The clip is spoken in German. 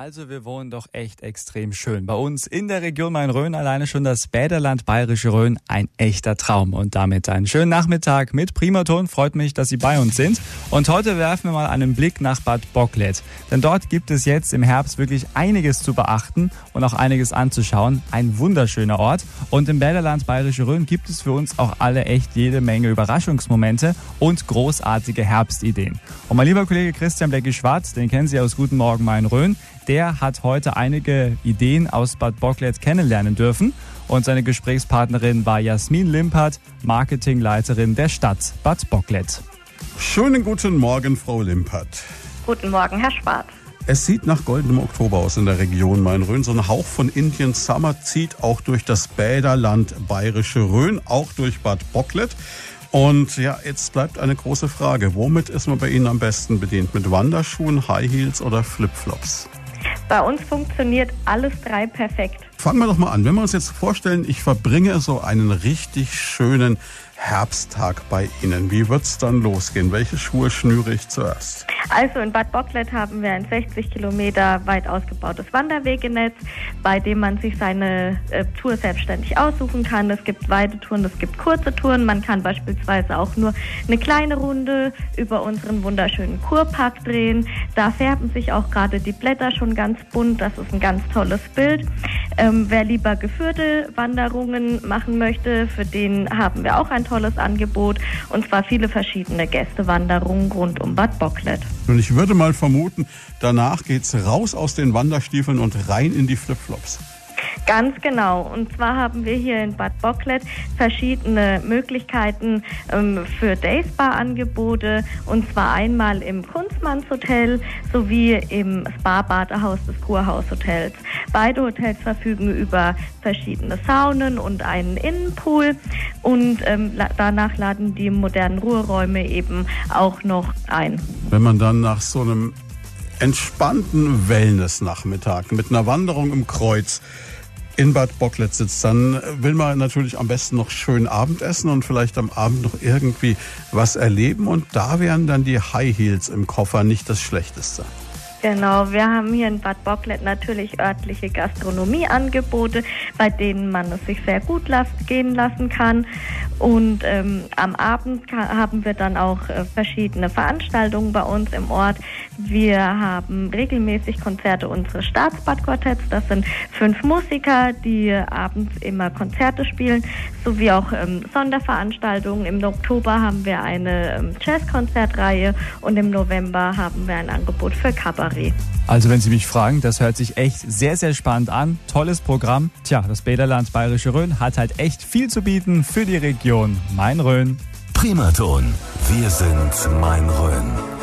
Also wir wohnen doch echt extrem schön. Bei uns in der Region Main-Rhön alleine schon das Bäderland Bayerische Rhön ein echter Traum. Und damit einen schönen Nachmittag mit Primaton. Freut mich, dass Sie bei uns sind. Und heute werfen wir mal einen Blick nach Bad Bocklet. Denn dort gibt es jetzt im Herbst wirklich einiges zu beachten und auch einiges anzuschauen. Ein wunderschöner Ort. Und im Bäderland Bayerische Rhön gibt es für uns auch alle echt jede Menge Überraschungsmomente und großartige Herbstideen. Und mein lieber Kollege Christian Blecki-Schwarz, den kennen Sie aus Guten Morgen Main-Rhön, der hat heute einige Ideen aus Bad Bocklet kennenlernen dürfen. Und seine Gesprächspartnerin war Jasmin Limpert, Marketingleiterin der Stadt Bad Bocklet. Schönen guten Morgen, Frau Limpert. Guten Morgen, Herr Schwarz. Es sieht nach goldenem Oktober aus in der Region Main-Rhön. So ein Hauch von Indian Summer zieht auch durch das Bäderland Bayerische Rhön, auch durch Bad Bocklet. Und ja, jetzt bleibt eine große Frage. Womit ist man bei Ihnen am besten bedient? Mit Wanderschuhen, High Heels oder Flipflops? Bei uns funktioniert alles drei perfekt. Fangen wir doch mal an. Wenn wir uns jetzt vorstellen, ich verbringe so einen richtig schönen Herbsttag bei Ihnen. Wie wird's dann losgehen? Welche Schuhe schnüre ich zuerst? Also in Bad Bocklet haben wir ein 60 Kilometer weit ausgebautes Wanderwegenetz, bei dem man sich seine äh, Tour selbstständig aussuchen kann. Es gibt weite Touren, es gibt kurze Touren. Man kann beispielsweise auch nur eine kleine Runde über unseren wunderschönen Kurpark drehen. Da färben sich auch gerade die Blätter schon ganz bunt. Das ist ein ganz tolles Bild. Ähm, wer lieber geführte Wanderungen machen möchte, für den haben wir auch ein tolles Angebot und zwar viele verschiedene Gästewanderungen rund um Bad Bocklet. Und ich würde mal vermuten, danach geht's raus aus den Wanderstiefeln und rein in die Flipflops. Ganz genau. Und zwar haben wir hier in Bad Bocklet verschiedene Möglichkeiten ähm, für Dayspa-Angebote. Und zwar einmal im Kunstmannshotel sowie im Spa-Badehaus des Kurhaushotels. Beide Hotels verfügen über verschiedene Saunen und einen Innenpool. Und ähm, danach laden die modernen Ruheräume eben auch noch ein. Wenn man dann nach so einem entspannten Wellness-Nachmittag mit einer Wanderung im Kreuz in Bad Bocklet sitzt, dann will man natürlich am besten noch schön Abendessen und vielleicht am Abend noch irgendwie was erleben. Und da wären dann die High Heels im Koffer nicht das Schlechteste. Genau, wir haben hier in Bad Bocklet natürlich örtliche Gastronomieangebote, bei denen man es sich sehr gut gehen lassen kann. Und ähm, am Abend haben wir dann auch äh, verschiedene Veranstaltungen bei uns im Ort. Wir haben regelmäßig Konzerte unseres Staatsbadquartetts. Das sind fünf Musiker, die abends immer Konzerte spielen, sowie auch ähm, Sonderveranstaltungen. Im Oktober haben wir eine ähm, Jazzkonzertreihe und im November haben wir ein Angebot für Kabarett. Also wenn Sie mich fragen, das hört sich echt sehr, sehr spannend an. Tolles Programm. Tja, das Bäderland Bayerische Rhön hat halt echt viel zu bieten für die Region Main-Rhön. Primaton. Wir sind Main-Rhön.